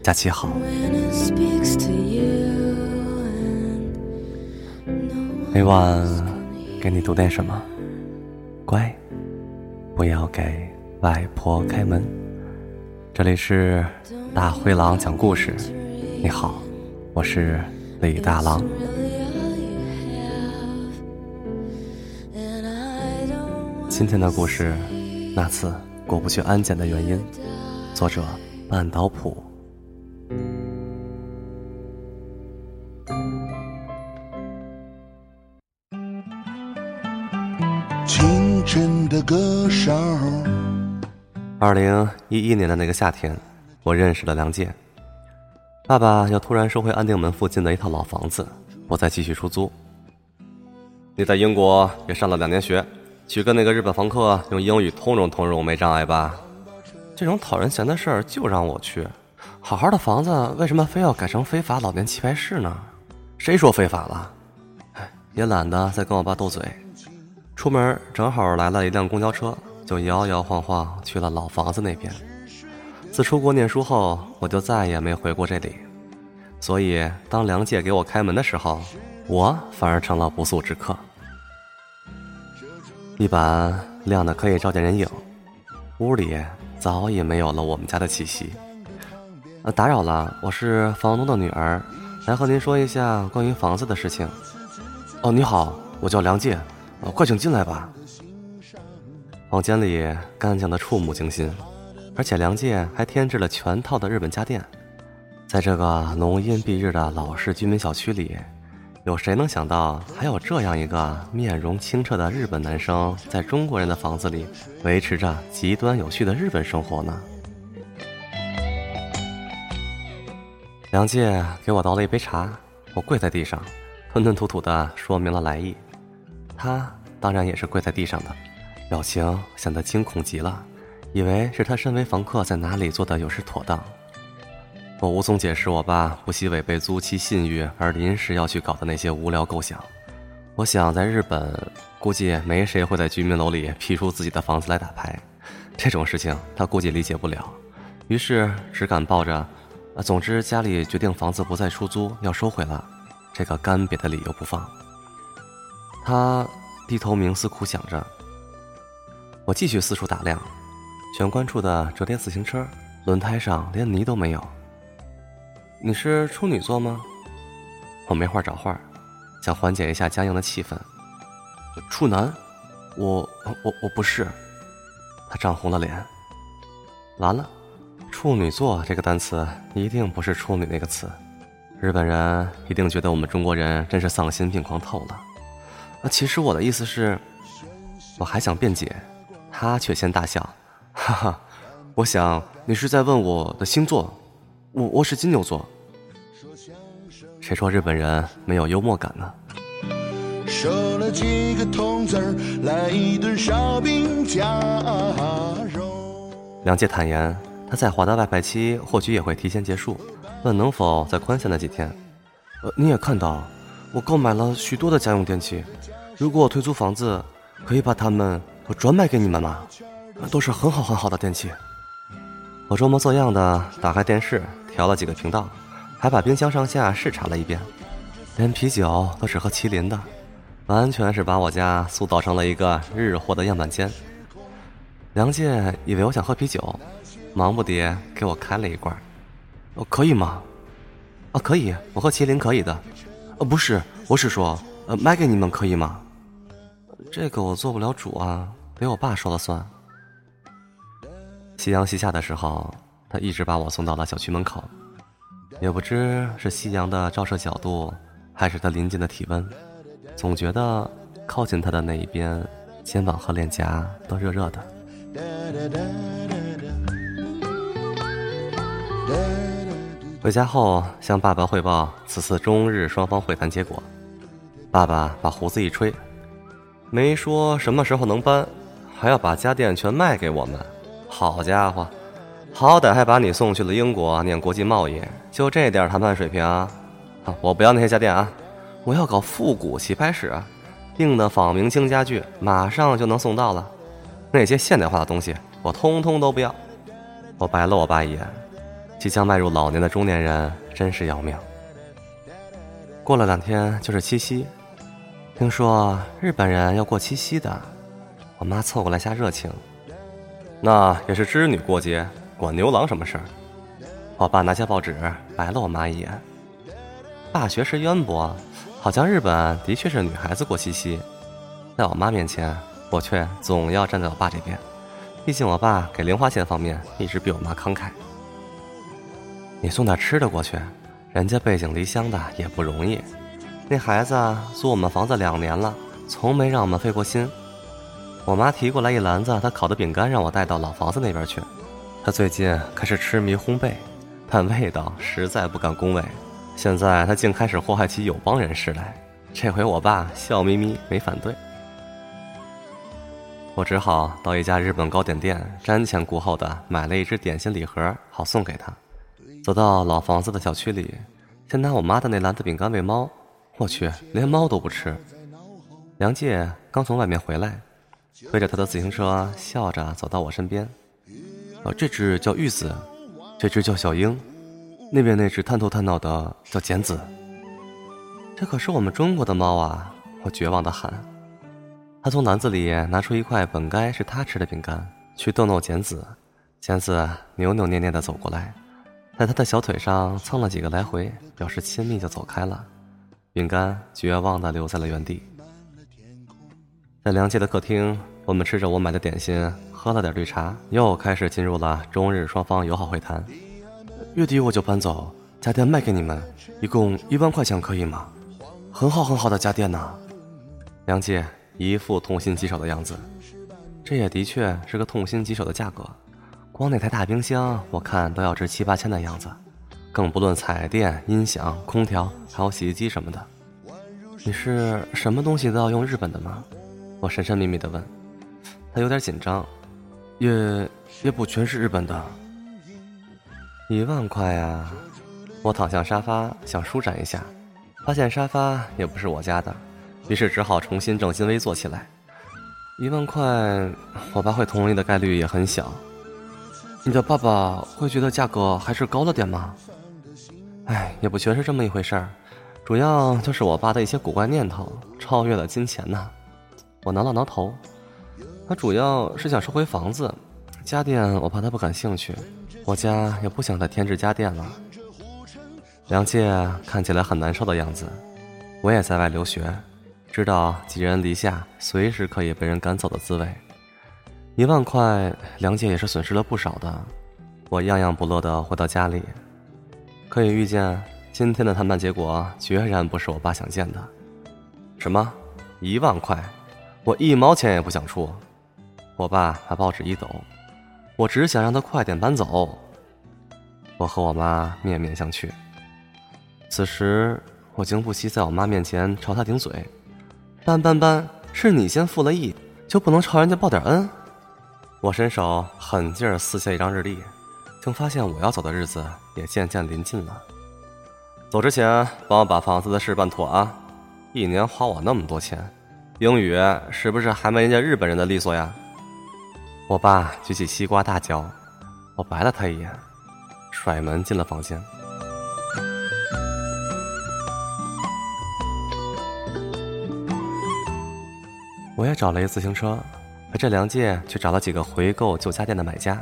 假期好。每晚给你读点什么？乖，不要给外婆开门。这里是大灰狼讲故事。你好，我是李大狼。今天的故事，那次过不去安检的原因。作者：半岛普。清晨的歌声。二零一一年的那个夏天，我认识了梁介。爸爸要突然收回安定门附近的一套老房子，不再继续出租。你在英国也上了两年学。去跟那个日本房客用英语通融通融没障碍吧？这种讨人嫌的事儿就让我去。好好的房子为什么非要改成非法老年棋牌室呢？谁说非法了？哎，也懒得再跟我爸斗嘴。出门正好来了一辆公交车，就摇摇晃晃去了老房子那边。自出国念书后，我就再也没回过这里。所以当梁介给我开门的时候，我反而成了不速之客。地板亮的可以照见人影，屋里早已没有了我们家的气息。呃，打扰了，我是房东的女儿，来和您说一下关于房子的事情。哦，你好，我叫梁介，快请进来吧。房间里干净的触目惊心，而且梁介还添置了全套的日本家电。在这个浓荫蔽日的老式居民小区里。有谁能想到，还有这样一个面容清澈的日本男生，在中国人的房子里维持着极端有序的日本生活呢？梁介给我倒了一杯茶，我跪在地上，吞吞吐吐的说明了来意。他当然也是跪在地上的，表情显得惊恐极了，以为是他身为房客在哪里做的有失妥当。我无从解释我爸不惜违背租期信誉而临时要去搞的那些无聊构想。我想在日本，估计没谁会在居民楼里辟出自己的房子来打牌，这种事情他估计理解不了，于是只敢抱着“总之家里决定房子不再出租，要收回了”这个干瘪的理由不放。他低头冥思苦想着，我继续四处打量，玄关处的折叠自行车轮胎上连泥都没有。你是处女座吗？我没话找话，想缓解一下僵硬的气氛。处男，我我我不是。他涨红了脸。完了，处女座这个单词一定不是处女那个词，日本人一定觉得我们中国人真是丧心病狂透了。啊，其实我的意思是，我还想辩解，他却先大笑，哈哈，我想你是在问我的星座。我我是金牛座。谁说日本人没有幽默感呢？梁介坦言，他在华的外派期或许也会提前结束，问能否再宽限那几天。呃，你也看到，我购买了许多的家用电器，如果我退租房子，可以把它们转卖给你们吗？都是很好很好的电器。我装模作样的打开电视。调了几个频道，还把冰箱上下视察了一遍，连啤酒都是喝麒麟的，完全是把我家塑造成了一个日货的样板间。梁介以为我想喝啤酒，忙不迭给我开了一罐。哦，可以吗？啊，可以，我喝麒麟可以的。呃，不是，我是说，呃，卖给你们可以吗？这个我做不了主啊，得我爸说了算。夕阳西下的时候。他一直把我送到了小区门口，也不知是夕阳的照射角度，还是他临近的体温，总觉得靠近他的那一边，肩膀和脸颊都热热的。回家后向爸爸汇报此次中日双方会谈结果，爸爸把胡子一吹，没说什么时候能搬，还要把家电全卖给我们，好家伙！好歹还把你送去了英国念国际贸易，就这点谈判水平啊！我不要那些家电啊，我要搞复古棋牌室，订的仿明清家具马上就能送到了。那些现代化的东西，我通通都不要。我白了我爸一眼，即将迈入老年的中年人真是要命。过了两天就是七夕，听说日本人要过七夕的，我妈凑过来瞎热情。那也是织女过节，管牛郎什么事儿？我爸拿下报纸，白了我妈一眼。爸学识渊博，好像日本的确是女孩子过七夕，在我妈面前，我却总要站在我爸这边。毕竟我爸给零花钱方面一直比我妈慷慨。你送点吃的过去。人家背井离乡的也不容易，那孩子租我们房子两年了，从没让我们费过心。我妈提过来一篮子她烤的饼干，让我带到老房子那边去。她最近开始痴迷烘焙，但味道实在不敢恭维。现在她竟开始祸害起友邦人士来，这回我爸笑眯眯没反对。我只好到一家日本糕点店，瞻前顾后的买了一只点心礼盒，好送给他。走到老房子的小区里，先拿我妈的那篮子饼干喂猫。我去，连猫都不吃。梁介刚从外面回来，推着他的自行车，笑着走到我身边。呃，这只叫玉子，这只叫小英，那边那只探头探脑的叫简子。这可是我们中国的猫啊！我绝望的喊。他从篮子里拿出一块本该是他吃的饼干，去逗弄简子。简子扭扭捏捏的走过来。在他的小腿上蹭了几个来回，表示亲密，就走开了。饼干绝望的留在了原地。在梁界的客厅，我们吃着我买的点心，喝了点绿茶，又开始进入了中日双方友好会谈。月底我就搬走，家电卖给你们，一共一万块钱，可以吗？很好很好的家电呢。梁姐一副痛心疾首的样子，这也的确是个痛心疾首的价格。光那台大冰箱，我看都要值七八千的样子，更不论彩电、音响、空调，还有洗衣机什么的。你是什么东西都要用日本的吗？我神神秘秘的问。他有点紧张，也也不全是日本的。一万块啊！我躺向沙发想舒展一下，发现沙发也不是我家的，于是只好重新正襟危坐起来。一万块，我爸会同意的概率也很小。你的爸爸会觉得价格还是高了点吗？哎，也不全是这么一回事儿，主要就是我爸的一些古怪念头超越了金钱呐。我挠了挠头，他主要是想收回房子，家电我怕他不感兴趣，我家也不想再添置家电了。梁介看起来很难受的样子，我也在外留学，知道寄人篱下随时可以被人赶走的滋味。一万块，梁姐也是损失了不少的。我样样不乐的回到家里，可以预见今天的谈判结果决然不是我爸想见的。什么？一万块？我一毛钱也不想出。我爸把报纸一抖，我只想让他快点搬走。我和我妈面面相觑。此时，我竟不惜在我妈面前朝他顶嘴：“搬搬搬，是你先负了亿，就不能朝人家报点恩？”我伸手狠劲儿撕下一张日历，竟发现我要走的日子也渐渐临近了。走之前帮我把房子的事办妥啊！一年花我那么多钱，英语是不是还没人家日本人的利索呀？我爸举起西瓜大嚼，我白了他一眼，甩门进了房间。我也找了一自行车。陪着梁介去找了几个回购旧家电的买家，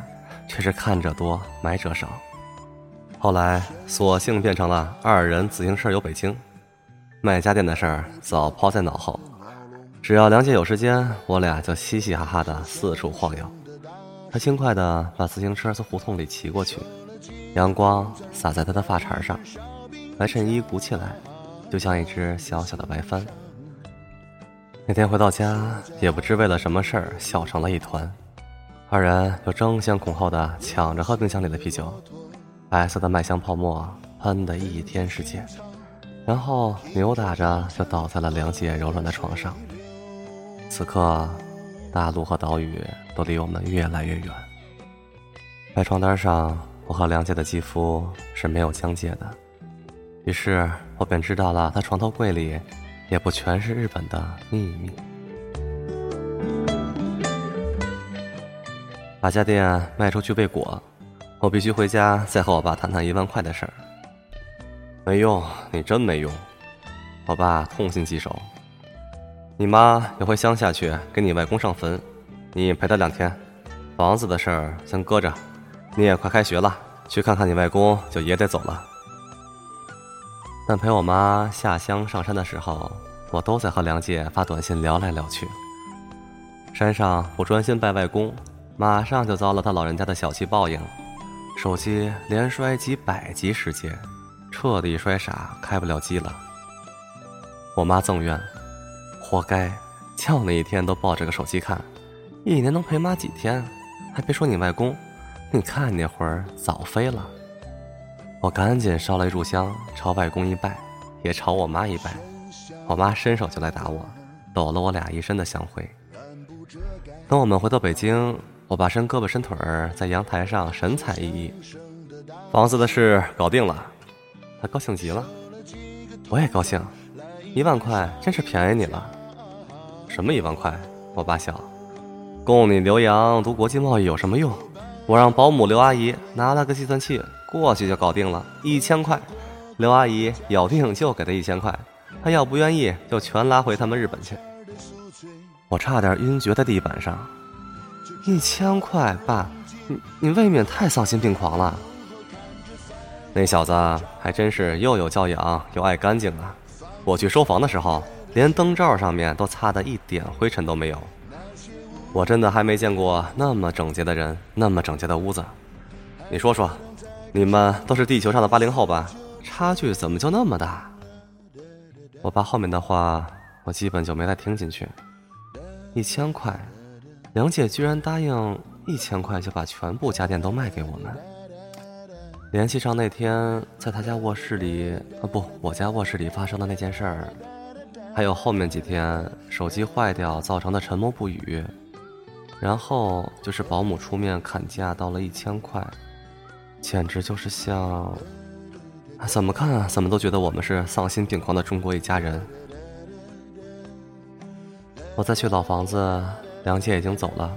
却是看着多买者少。后来索性变成了二人自行车游北京，卖家电的事儿早抛在脑后。只要梁介有时间，我俩就嘻嘻哈哈的四处晃悠。他轻快的把自行车从胡同里骑过去，阳光洒在他的发茬上，白衬衣鼓起来，就像一只小小的白帆。那天回到家，也不知为了什么事儿笑成了一团。二人又争先恐后的抢着喝冰箱里的啤酒，白色的麦香泡沫喷得一天世界，然后扭打着就倒在了梁姐柔软的床上。此刻，大陆和岛屿都离我们越来越远。白床单上，我和梁姐的肌肤是没有疆界的，于是我便知道了她床头柜里。也不全是日本的秘密。把家电卖出去未果，我必须回家再和我爸谈谈一万块的事儿。没用，你真没用。我爸痛心疾首。你妈要回乡下去给你外公上坟，你陪她两天。房子的事儿先搁着，你也快开学了，去看看你外公就也得走了。但陪我妈下乡上山的时候，我都在和梁姐发短信聊来聊去。山上不专心拜外公，马上就遭了他老人家的小气报应，手机连摔几百级时间，彻底摔傻，开不了机了。我妈赠怨，活该，叫那一天都抱着个手机看，一年能陪妈几天？还别说你外公，你看那会儿早飞了。我赶紧烧了一炷香，朝外公一拜，也朝我妈一拜。我妈伸手就来打我，抖了我俩一身的香灰。等我们回到北京，我爸伸胳膊伸腿儿在阳台上神采奕奕，房子的事搞定了，他高兴极了，我也高兴，一万块真是便宜你了。什么一万块？我爸笑，供你留洋读国际贸易有什么用？我让保姆刘阿姨拿了个计算器过去就搞定了，一千块。刘阿姨咬定就给他一千块，他要不愿意就全拉回他们日本去。我差点晕厥在地板上。一千块，爸，你你未免太丧心病狂了。那小子还真是又有教养又爱干净啊！我去收房的时候，连灯罩上面都擦得一点灰尘都没有。我真的还没见过那么整洁的人，那么整洁的屋子。你说说，你们都是地球上的八零后吧？差距怎么就那么大？我爸后面的话，我基本就没再听进去。一千块，梁姐居然答应一千块就把全部家电都卖给我们。联系上那天在他家卧室里，啊不，我家卧室里发生的那件事儿，还有后面几天手机坏掉造成的沉默不语，然后就是保姆出面砍价到了一千块，简直就是像，怎么看怎么都觉得我们是丧心病狂的中国一家人。我再去老房子，梁姐已经走了，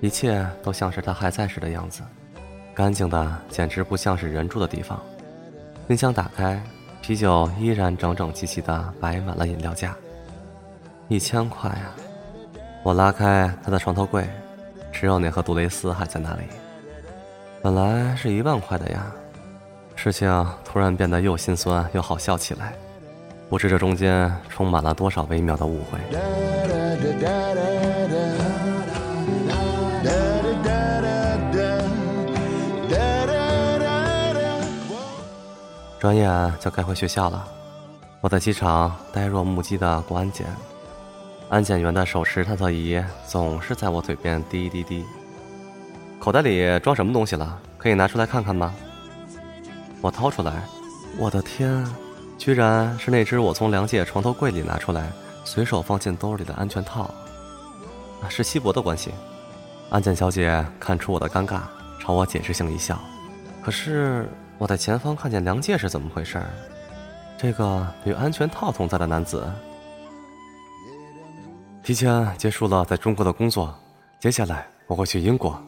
一切都像是她还在时的样子，干净的简直不像是人住的地方。冰箱打开，啤酒依然整整齐齐的摆满了饮料架。一千块啊！我拉开她的床头柜，只有那盒杜蕾斯还在那里。本来是一万块的呀，事情突然变得又心酸又好笑起来。不知这中间充满了多少微妙的误会。转眼就该回学校了，我在机场呆若木鸡的过安检，安检员的手持探测仪总是在我嘴边滴滴滴。口袋里装什么东西了？可以拿出来看看吗？我掏出来，我的天！居然是那只我从梁姐床头柜里拿出来，随手放进兜里的安全套。是西博的关系。安检小姐看出我的尴尬，朝我解释性一笑。可是我在前方看见梁介是怎么回事？这个与安全套同在的男子，提前结束了在中国的工作，接下来我会去英国。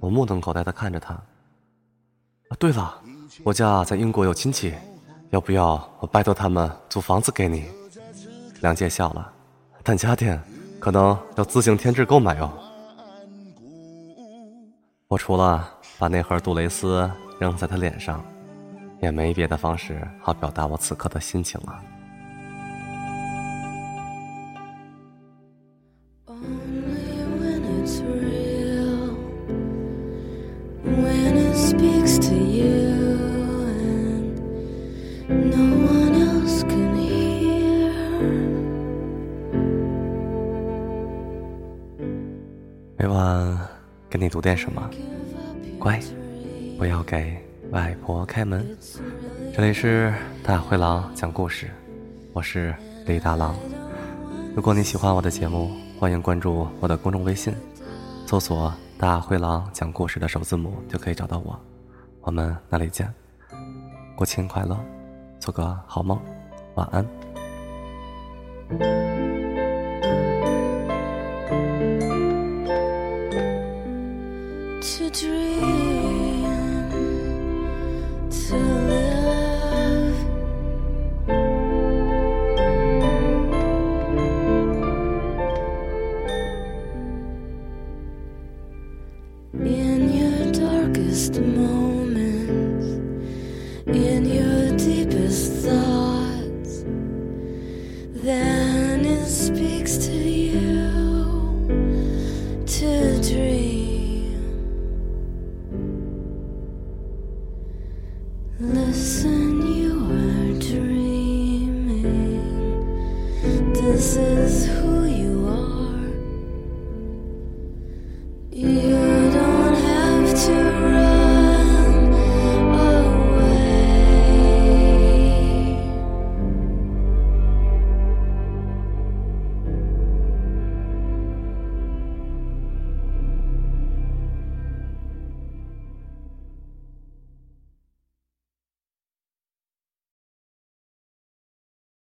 我目瞪口呆的看着他。啊，对了，我家在英国有亲戚。要不要我拜托他们租房子给你？梁介笑了，但家电可能要自行添置购买哦。我除了把那盒杜蕾斯扔在他脸上，也没别的方式好表达我此刻的心情了。每晚给你读点什么，乖，不要给外婆开门。这里是大灰狼讲故事，我是李大狼。如果你喜欢我的节目，欢迎关注我的公众微信，搜索“大灰狼讲故事”的首字母就可以找到我。我们那里见，国庆快乐，做个好梦，晚安。This is who